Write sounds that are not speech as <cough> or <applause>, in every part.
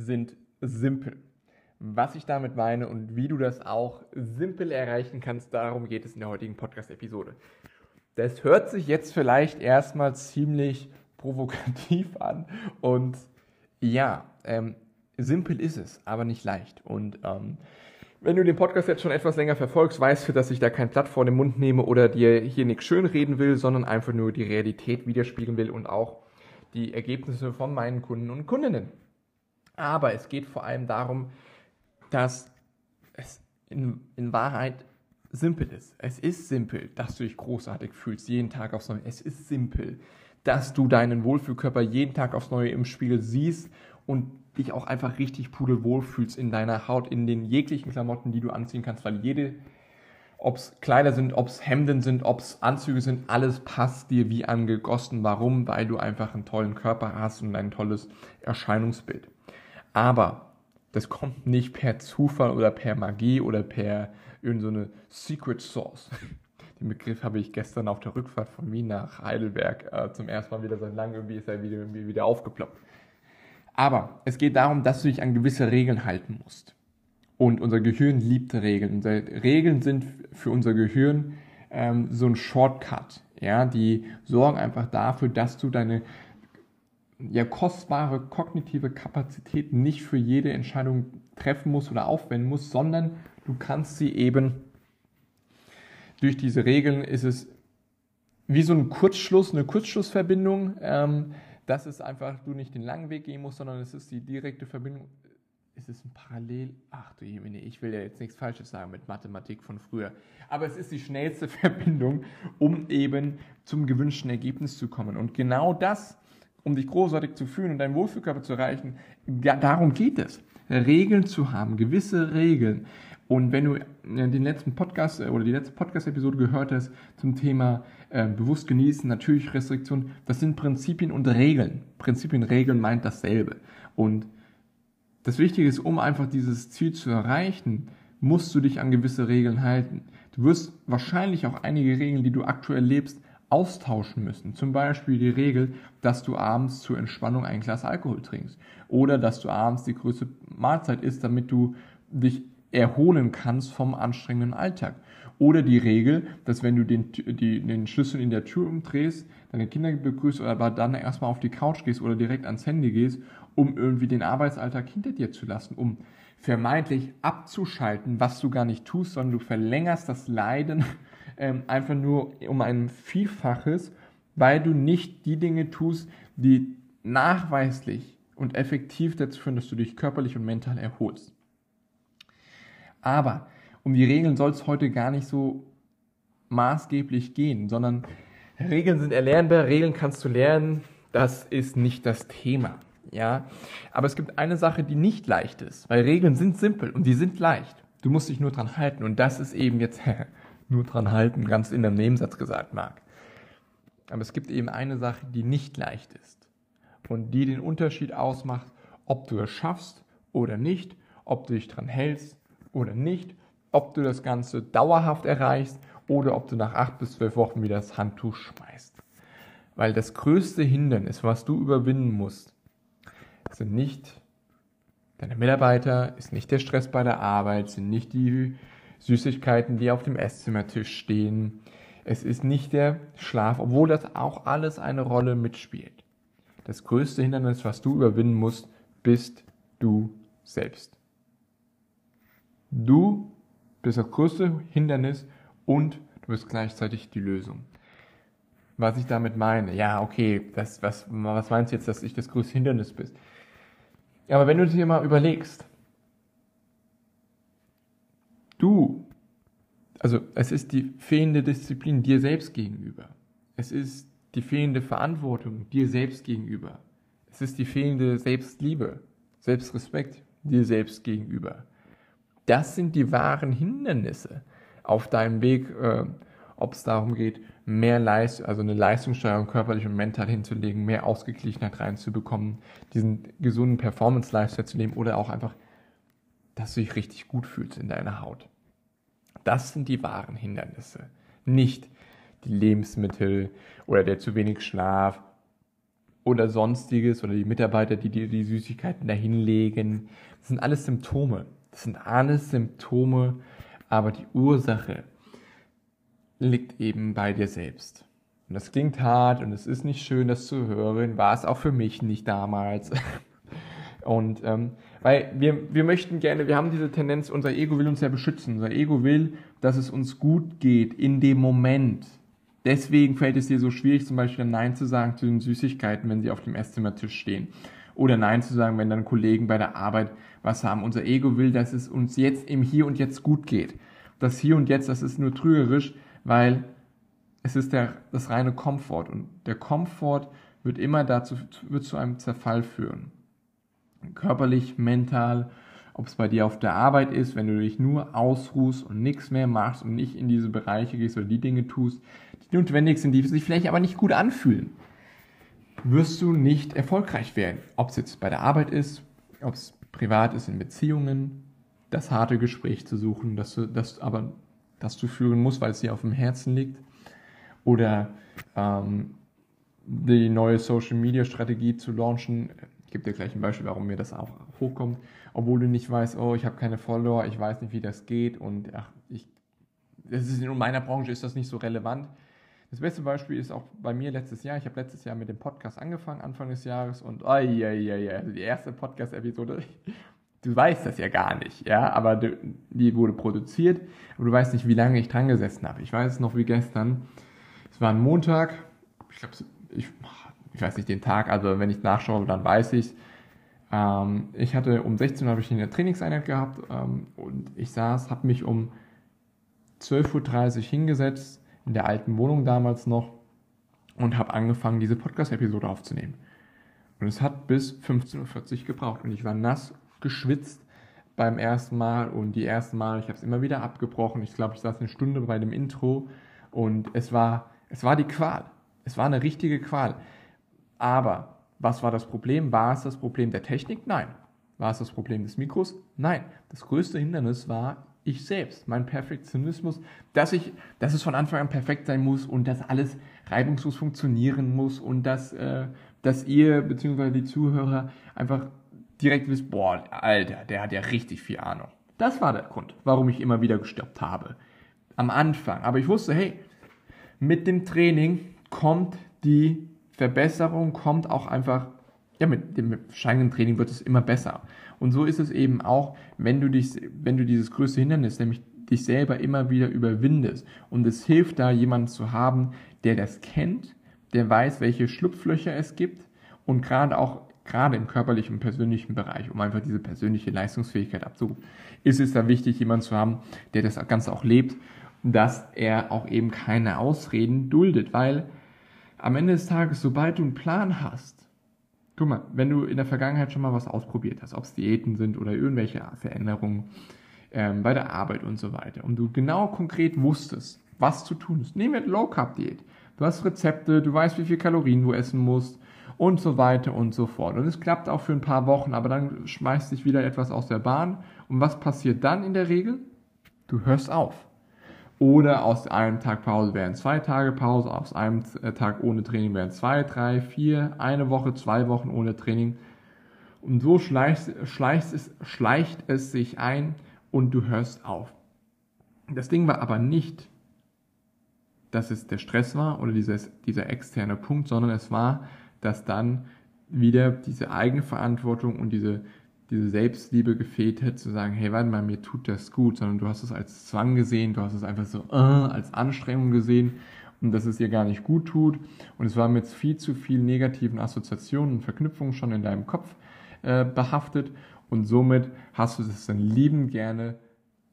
sind simpel. Was ich damit meine und wie du das auch simpel erreichen kannst, darum geht es in der heutigen Podcast-Episode. Das hört sich jetzt vielleicht erstmal ziemlich provokativ an und ja, ähm, simpel ist es, aber nicht leicht. Und ähm, wenn du den Podcast jetzt schon etwas länger verfolgst, weißt du, dass ich da kein Blatt vor den Mund nehme oder dir hier nichts schönreden will, sondern einfach nur die Realität widerspiegeln will und auch die Ergebnisse von meinen Kunden und Kundinnen. Aber es geht vor allem darum, dass es in, in Wahrheit simpel ist. Es ist simpel, dass du dich großartig fühlst, jeden Tag aufs Neue. Es ist simpel, dass du deinen Wohlfühlkörper jeden Tag aufs Neue im Spiegel siehst und dich auch einfach richtig pudelwohl fühlst in deiner Haut, in den jeglichen Klamotten, die du anziehen kannst, weil jede, ob es Kleider sind, ob es Hemden sind, ob es Anzüge sind, alles passt dir wie angegossen. Warum? Weil du einfach einen tollen Körper hast und ein tolles Erscheinungsbild. Aber das kommt nicht per Zufall oder per Magie oder per irgendeine Secret Source. <laughs> Den Begriff habe ich gestern auf der Rückfahrt von Wien nach Heidelberg äh, zum ersten Mal wieder seit langem irgendwie ist er wieder, irgendwie wieder aufgeploppt. Aber es geht darum, dass du dich an gewisse Regeln halten musst. Und unser Gehirn liebt Regeln. Unsere Regeln sind für unser Gehirn ähm, so ein Shortcut. Ja, die sorgen einfach dafür, dass du deine ja, kostbare kognitive Kapazität nicht für jede Entscheidung treffen musst oder aufwenden musst, sondern du kannst sie eben durch diese Regeln ist es wie so ein Kurzschluss, eine Kurzschlussverbindung. Ähm, dass es einfach du nicht den langen Weg gehen musst, sondern es ist die direkte Verbindung. Es ist ein Parallel. Ach du Jemine, ich will ja jetzt nichts Falsches sagen mit Mathematik von früher. Aber es ist die schnellste <laughs> Verbindung, um eben zum gewünschten Ergebnis zu kommen. Und genau das, um dich großartig zu fühlen und deinen Wohlfühlkörper zu erreichen, ja, darum geht es. Regeln zu haben, gewisse Regeln. Und wenn du den letzten Podcast äh, oder die letzte Podcast-Episode gehört hast zum Thema äh, bewusst genießen, natürlich Restriktion, das sind Prinzipien und Regeln. Prinzipien, Regeln meint dasselbe. Und das Wichtige ist, um einfach dieses Ziel zu erreichen, musst du dich an gewisse Regeln halten. Du wirst wahrscheinlich auch einige Regeln, die du aktuell lebst, austauschen müssen. Zum Beispiel die Regel, dass du abends zur Entspannung ein Glas Alkohol trinkst. Oder dass du abends die größte Mahlzeit isst, damit du dich erholen kannst vom anstrengenden Alltag. Oder die Regel, dass wenn du den, die, den Schlüssel in der Tür umdrehst, deine Kinder begrüßt, aber dann erstmal auf die Couch gehst oder direkt ans Handy gehst, um irgendwie den Arbeitsalltag hinter dir zu lassen, um vermeintlich abzuschalten, was du gar nicht tust, sondern du verlängerst das Leiden ähm, einfach nur um ein Vielfaches, weil du nicht die Dinge tust, die nachweislich und effektiv dazu führen, dass du dich körperlich und mental erholst. Aber um die Regeln soll es heute gar nicht so maßgeblich gehen, sondern Regeln sind erlernbar, Regeln kannst du lernen, das ist nicht das Thema. Ja, aber es gibt eine Sache, die nicht leicht ist, weil Regeln sind simpel und die sind leicht. Du musst dich nur dran halten und das ist eben jetzt <laughs> nur dran halten, ganz in einem Nebensatz gesagt, Marc. Aber es gibt eben eine Sache, die nicht leicht ist und die den Unterschied ausmacht, ob du es schaffst oder nicht, ob du dich dran hältst oder nicht, ob du das Ganze dauerhaft erreichst oder ob du nach acht bis zwölf Wochen wieder das Handtuch schmeißt. Weil das größte Hindernis, was du überwinden musst, sind nicht deine Mitarbeiter, ist nicht der Stress bei der Arbeit, sind nicht die Süßigkeiten, die auf dem Esszimmertisch stehen. Es ist nicht der Schlaf, obwohl das auch alles eine Rolle mitspielt. Das größte Hindernis, was du überwinden musst, bist du selbst. Du bist das größte Hindernis und du bist gleichzeitig die Lösung. Was ich damit meine, ja, okay, das, was, was meinst du jetzt, dass ich das größte Hindernis? Ja, aber wenn du dir mal überlegst, du, also es ist die fehlende Disziplin dir selbst gegenüber. Es ist die fehlende Verantwortung dir selbst gegenüber. Es ist die fehlende Selbstliebe. Selbstrespekt dir selbst gegenüber. Das sind die wahren Hindernisse auf deinem Weg, äh, ob es darum geht, mehr Leistung, also eine Leistungssteuerung körperlich und mental hinzulegen, mehr Ausgeglichenheit reinzubekommen, diesen gesunden Performance-Lifestyle zu leben oder auch einfach, dass du dich richtig gut fühlst in deiner Haut. Das sind die wahren Hindernisse. Nicht die Lebensmittel oder der zu wenig Schlaf oder sonstiges oder die Mitarbeiter, die dir die Süßigkeiten dahinlegen. Das sind alles Symptome. Das sind alles Symptome, aber die Ursache liegt eben bei dir selbst. Und das klingt hart und es ist nicht schön, das zu hören. War es auch für mich nicht damals. <laughs> Und ähm, weil wir, wir möchten gerne, wir haben diese Tendenz, unser Ego will uns ja beschützen. Unser Ego will, dass es uns gut geht in dem Moment. Deswegen fällt es dir so schwierig, zum Beispiel Nein zu sagen zu den Süßigkeiten, wenn sie auf dem Esszimmertisch stehen. Oder Nein zu sagen, wenn dann Kollegen bei der Arbeit was haben. Unser Ego will, dass es uns jetzt im Hier und Jetzt gut geht. Das Hier und Jetzt, das ist nur trügerisch, weil es ist der, das reine Komfort. Und der Komfort wird immer dazu, wird zu einem Zerfall führen. Körperlich, mental, ob es bei dir auf der Arbeit ist, wenn du dich nur ausruhst und nichts mehr machst und nicht in diese Bereiche gehst oder die Dinge tust, die notwendig sind, die sich vielleicht aber nicht gut anfühlen, wirst du nicht erfolgreich werden. Ob es jetzt bei der Arbeit ist, ob es privat ist in Beziehungen, das harte Gespräch zu suchen, das du, das aber das du führen musst, weil es dir auf dem Herzen liegt, oder ähm, die neue Social Media Strategie zu launchen. Ich gebe dir gleich ein Beispiel, warum mir das auch hochkommt, obwohl du nicht weißt, oh, ich habe keine Follower, ich weiß nicht, wie das geht und ach, ich, das ist in meiner Branche ist das nicht so relevant. Das beste Beispiel ist auch bei mir letztes Jahr. Ich habe letztes Jahr mit dem Podcast angefangen, Anfang des Jahres und oh, ja, ja, ja, also die erste Podcast-Episode, <laughs> du weißt das ja gar nicht, ja, aber die wurde produziert, aber du weißt nicht, wie lange ich dran gesessen habe. Ich weiß es noch wie gestern. Es war ein Montag, ich glaube, ich, ich weiß nicht den Tag, also wenn ich nachschaue, dann weiß ich ähm, ich hatte um 16 Uhr habe ich eine Trainingseinheit gehabt ähm, und ich saß, habe mich um 12.30 Uhr hingesetzt, in der alten Wohnung damals noch, und habe angefangen, diese Podcast-Episode aufzunehmen. Und es hat bis 15.40 Uhr gebraucht und ich war nass geschwitzt beim ersten Mal und die ersten Mal, ich habe es immer wieder abgebrochen. Ich glaube, ich saß eine Stunde bei dem Intro und es war, es war die Qual. Es war eine richtige Qual. Aber was war das Problem? War es das Problem der Technik? Nein. War es das Problem des Mikros? Nein. Das größte Hindernis war ich selbst, mein Perfektionismus, dass ich, dass es von Anfang an perfekt sein muss und dass alles reibungslos funktionieren muss und dass, äh, dass ihr bzw. die Zuhörer einfach direkt wisst, boah, Alter, der hat ja richtig viel Ahnung. Das war der Grund, warum ich immer wieder gestoppt habe. Am Anfang. Aber ich wusste, hey, mit dem Training kommt die Verbesserung, kommt auch einfach, ja, mit dem steigenden Training wird es immer besser. Und so ist es eben auch, wenn du dich, wenn du dieses größte Hindernis, nämlich dich selber immer wieder überwindest. Und es hilft da, jemanden zu haben, der das kennt, der weiß, welche Schlupflöcher es gibt und gerade auch gerade im körperlichen und persönlichen Bereich, um einfach diese persönliche Leistungsfähigkeit abzurufen, ist es da wichtig, jemanden zu haben, der das Ganze auch lebt, dass er auch eben keine Ausreden duldet, weil am Ende des Tages, sobald du einen Plan hast, guck mal, wenn du in der Vergangenheit schon mal was ausprobiert hast, ob es Diäten sind oder irgendwelche Veränderungen ähm, bei der Arbeit und so weiter, und du genau konkret wusstest, was zu tun ist, nehmen wir Low Carb Diät. Du hast Rezepte, du weißt, wie viel Kalorien du essen musst, und so weiter und so fort. Und es klappt auch für ein paar Wochen, aber dann schmeißt sich wieder etwas aus der Bahn. Und was passiert dann in der Regel? Du hörst auf. Oder aus einem Tag Pause werden zwei Tage Pause, aus einem äh, Tag ohne Training werden zwei, drei, vier, eine Woche, zwei Wochen ohne Training. Und so schleicht, schleicht, es, schleicht es sich ein und du hörst auf. Das Ding war aber nicht, dass es der Stress war oder dieses, dieser externe Punkt, sondern es war, dass dann wieder diese Eigenverantwortung und diese, diese Selbstliebe gefehlt hätte, zu sagen, hey, warte mal, mir tut das gut, sondern du hast es als Zwang gesehen, du hast es einfach so äh, als Anstrengung gesehen und dass es dir gar nicht gut tut. Und es war mit viel zu vielen negativen Assoziationen und Verknüpfungen schon in deinem Kopf äh, behaftet und somit hast du es dann lieben gerne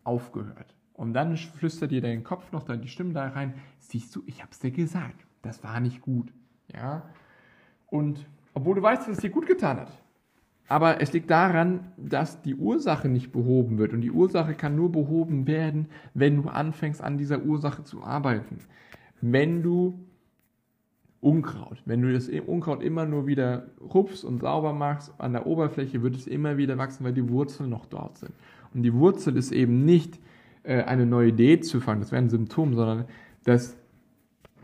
aufgehört. Und dann flüstert dir dein Kopf noch dann die Stimme da rein, siehst du, ich hab's dir gesagt, das war nicht gut. Ja, und obwohl du weißt, dass es dir gut getan hat, Aber es liegt daran, dass die Ursache nicht behoben wird. Und die Ursache kann nur behoben werden, wenn du anfängst, an dieser Ursache zu arbeiten. Wenn du Unkraut, wenn du das Unkraut immer nur wieder rupfst und sauber machst, an der Oberfläche wird es immer wieder wachsen, weil die Wurzeln noch dort sind. Und die Wurzel ist eben nicht äh, eine neue Idee zu fangen, das wäre ein Symptom, sondern dass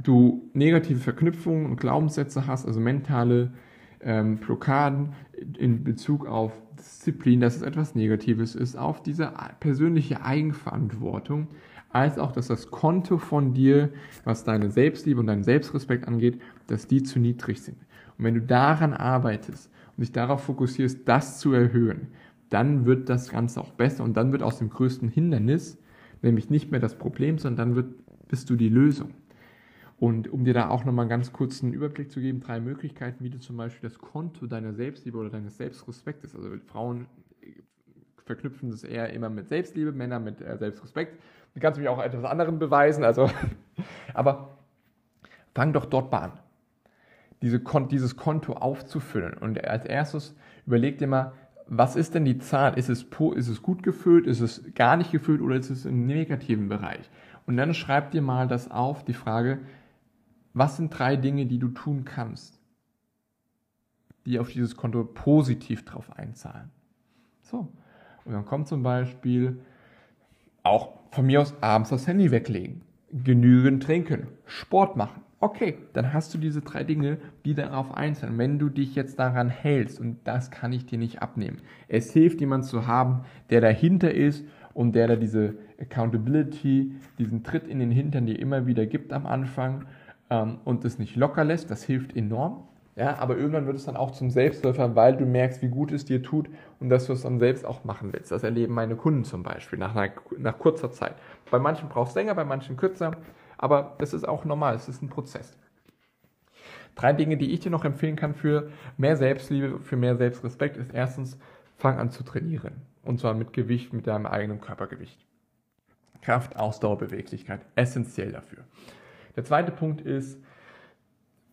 du negative Verknüpfungen und Glaubenssätze hast, also mentale ähm, Blockaden in Bezug auf Disziplin, dass es etwas Negatives ist, auf diese persönliche Eigenverantwortung, als auch, dass das Konto von dir, was deine Selbstliebe und deinen Selbstrespekt angeht, dass die zu niedrig sind. Und wenn du daran arbeitest und dich darauf fokussierst, das zu erhöhen, dann wird das Ganze auch besser und dann wird aus dem größten Hindernis, nämlich nicht mehr das Problem, sondern dann wird, bist du die Lösung. Und um dir da auch nochmal einen ganz kurzen Überblick zu geben, drei Möglichkeiten, wie du zum Beispiel das Konto deiner Selbstliebe oder deines Selbstrespektes, also Frauen verknüpfen das eher immer mit Selbstliebe, Männer mit äh, Selbstrespekt. Du kannst mich auch etwas anderem beweisen, also, <laughs> aber fang doch dort mal an, diese, dieses Konto aufzufüllen. Und als erstes überleg dir mal, was ist denn die Zahl? Ist es, ist es gut gefüllt? Ist es gar nicht gefüllt oder ist es im negativen Bereich? Und dann schreib dir mal das auf, die Frage, was sind drei Dinge, die du tun kannst, die auf dieses Konto positiv drauf einzahlen? So. Und dann kommt zum Beispiel auch von mir aus abends das Handy weglegen, genügend trinken, Sport machen. Okay, dann hast du diese drei Dinge, die darauf einzahlen. Wenn du dich jetzt daran hältst, und das kann ich dir nicht abnehmen, es hilft, jemanden zu haben, der dahinter ist und der da diese Accountability, diesen Tritt in den Hintern dir immer wieder gibt am Anfang ähm, und es nicht locker lässt, das hilft enorm. Ja, aber irgendwann wird es dann auch zum Selbstläufer, weil du merkst, wie gut es dir tut und dass du es dann selbst auch machen willst. Das erleben meine Kunden zum Beispiel nach, einer, nach kurzer Zeit. Bei manchen braucht es länger, bei manchen kürzer, aber das ist auch normal, es ist ein Prozess. Drei Dinge, die ich dir noch empfehlen kann für mehr Selbstliebe, für mehr Selbstrespekt, ist erstens, fang an zu trainieren. Und zwar mit Gewicht, mit deinem eigenen Körpergewicht. Kraft, Ausdauer, Beweglichkeit, essentiell dafür. Der zweite Punkt ist,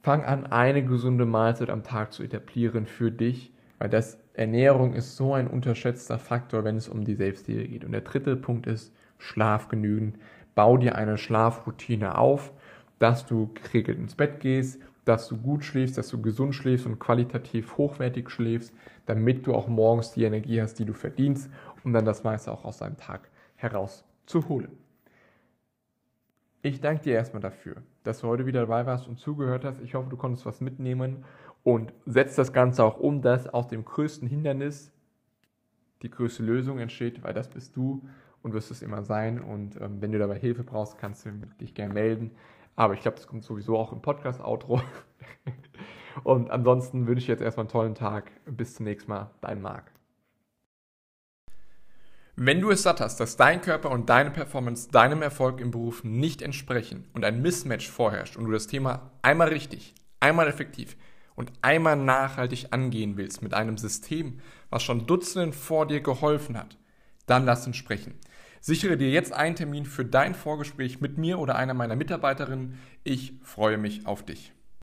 fang an, eine gesunde Mahlzeit am Tag zu etablieren für dich, weil das Ernährung ist so ein unterschätzter Faktor, wenn es um die Selbstliebe geht. Und der dritte Punkt ist, schlaf genügend. Bau dir eine Schlafroutine auf, dass du geregelt ins Bett gehst, dass du gut schläfst, dass du gesund schläfst und qualitativ hochwertig schläfst, damit du auch morgens die Energie hast, die du verdienst, um dann das meiste auch aus deinem Tag herauszuholen. Ich danke dir erstmal dafür, dass du heute wieder dabei warst und zugehört hast. Ich hoffe, du konntest was mitnehmen und setzt das Ganze auch um, dass aus dem größten Hindernis die größte Lösung entsteht, weil das bist du und wirst es immer sein. Und ähm, wenn du dabei Hilfe brauchst, kannst du dich gerne melden. Aber ich glaube, das kommt sowieso auch im Podcast-Outro. <laughs> und ansonsten wünsche ich jetzt erstmal einen tollen Tag. Bis zum nächsten Mal. Dein Marc. Wenn du es satt hast, dass dein Körper und deine Performance deinem Erfolg im Beruf nicht entsprechen und ein Mismatch vorherrscht und du das Thema einmal richtig, einmal effektiv und einmal nachhaltig angehen willst mit einem System, was schon Dutzenden vor dir geholfen hat, dann lass uns sprechen. Sichere dir jetzt einen Termin für dein Vorgespräch mit mir oder einer meiner Mitarbeiterinnen. Ich freue mich auf dich.